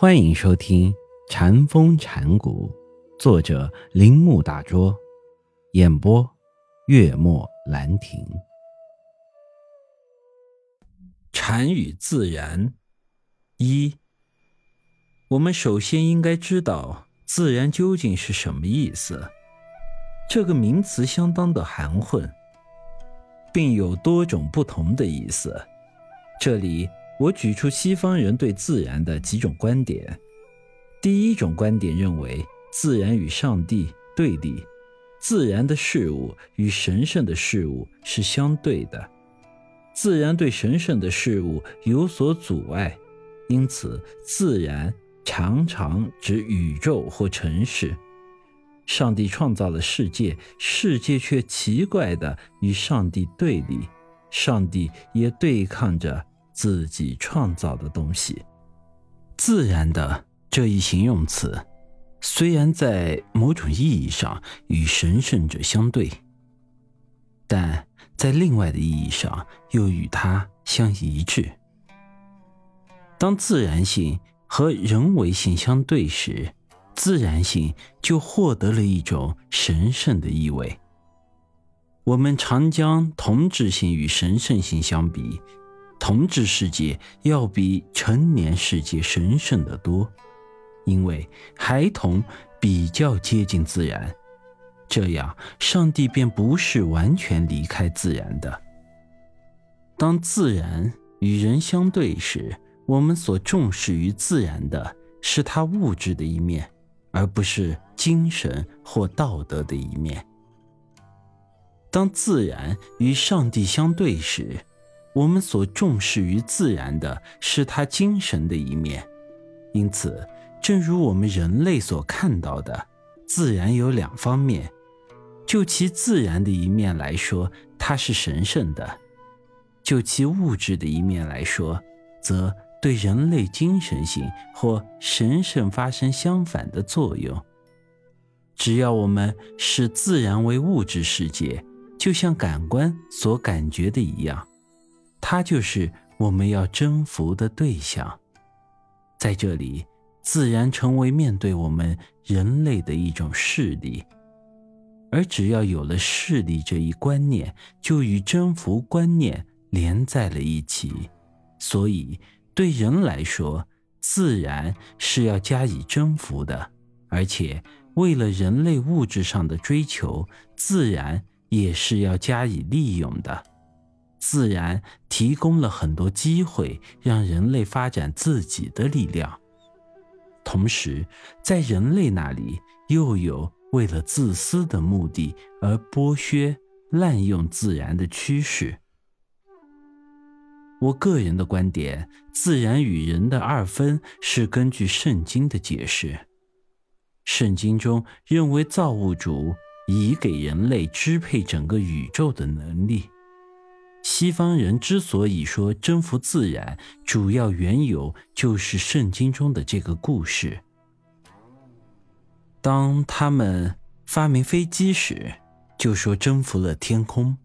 欢迎收听《禅风禅谷，作者铃木大拙，演播月末兰亭。禅与自然一，我们首先应该知道“自然”究竟是什么意思。这个名词相当的含混，并有多种不同的意思。这里。我举出西方人对自然的几种观点。第一种观点认为，自然与上帝对立，自然的事物与神圣的事物是相对的，自然对神圣的事物有所阻碍，因此自然常常指宇宙或城市。上帝创造了世界，世界却奇怪的与上帝对立，上帝也对抗着。自己创造的东西，自然的这一形容词，虽然在某种意义上与神圣者相对，但在另外的意义上又与它相一致。当自然性和人为性相对时，自然性就获得了一种神圣的意味。我们常将同质性与神圣性相比。同质世界要比成年世界神圣得多，因为孩童比较接近自然，这样上帝便不是完全离开自然的。当自然与人相对时，我们所重视于自然的是它物质的一面，而不是精神或道德的一面。当自然与上帝相对时，我们所重视于自然的是它精神的一面，因此，正如我们人类所看到的，自然有两方面。就其自然的一面来说，它是神圣的；就其物质的一面来说，则对人类精神性或神圣发生相反的作用。只要我们视自然为物质世界，就像感官所感觉的一样。它就是我们要征服的对象，在这里，自然成为面对我们人类的一种势力，而只要有了势力这一观念，就与征服观念连在了一起。所以，对人来说，自然是要加以征服的，而且为了人类物质上的追求，自然也是要加以利用的。自然提供了很多机会，让人类发展自己的力量。同时，在人类那里又有为了自私的目的而剥削、滥用自然的趋势。我个人的观点，自然与人的二分是根据圣经的解释。圣经中认为，造物主已给人类支配整个宇宙的能力。西方人之所以说征服自然，主要缘由就是圣经中的这个故事。当他们发明飞机时，就说征服了天空；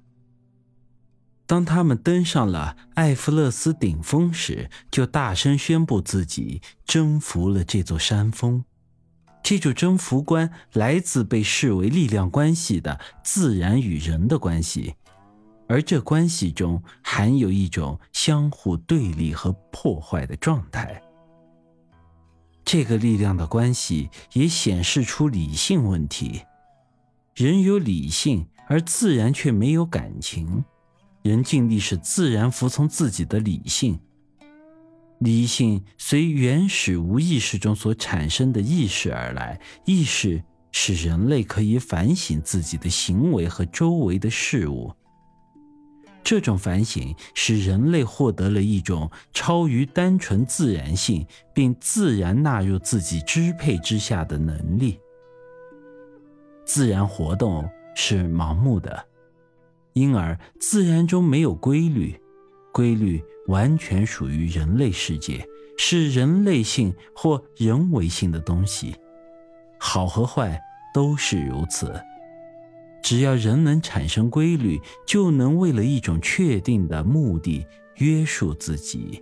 当他们登上了艾弗勒斯顶峰时，就大声宣布自己征服了这座山峰。这种征服观来自被视为力量关系的自然与人的关系。而这关系中含有一种相互对立和破坏的状态。这个力量的关系也显示出理性问题：人有理性，而自然却没有感情。人尽力使自然服从自己的理性，理性随原始无意识中所产生的意识而来。意识使人类可以反省自己的行为和周围的事物。这种反省使人类获得了一种超于单纯自然性，并自然纳入自己支配之下的能力。自然活动是盲目的，因而自然中没有规律，规律完全属于人类世界，是人类性或人为性的东西，好和坏都是如此。只要人能产生规律，就能为了一种确定的目的约束自己。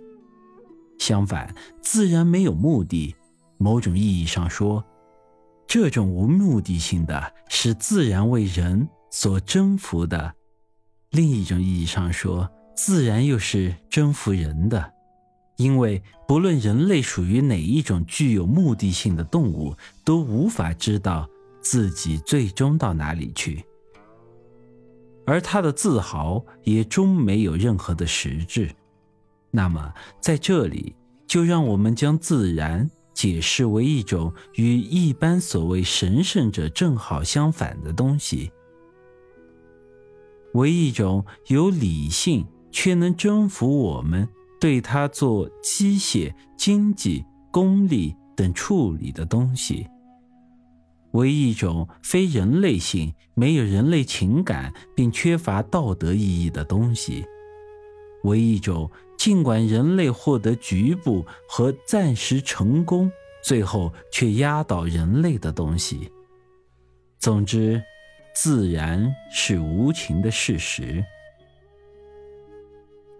相反，自然没有目的，某种意义上说，这种无目的性的是自然为人所征服的；另一种意义上说，自然又是征服人的。因为不论人类属于哪一种具有目的性的动物，都无法知道自己最终到哪里去，而他的自豪也终没有任何的实质。那么，在这里，就让我们将自然解释为一种与一般所谓神圣者正好相反的东西，为一种有理性却能征服我们。对它做机械、经济、功利等处理的东西，为一种非人类性、没有人类情感并缺乏道德意义的东西，为一种尽管人类获得局部和暂时成功，最后却压倒人类的东西。总之，自然是无情的事实，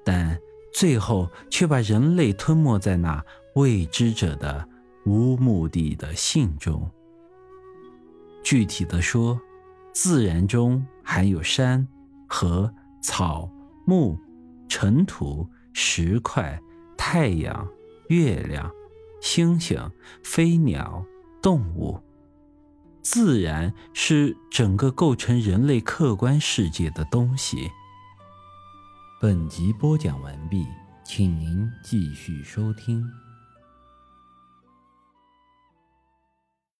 但。最后却把人类吞没在那未知者的无目的的性中。具体的说，自然中含有山、河、草、木、尘土、石块、太阳、月亮、星星、飞鸟、动物。自然是整个构成人类客观世界的东西。本集播讲完毕，请您继续收听。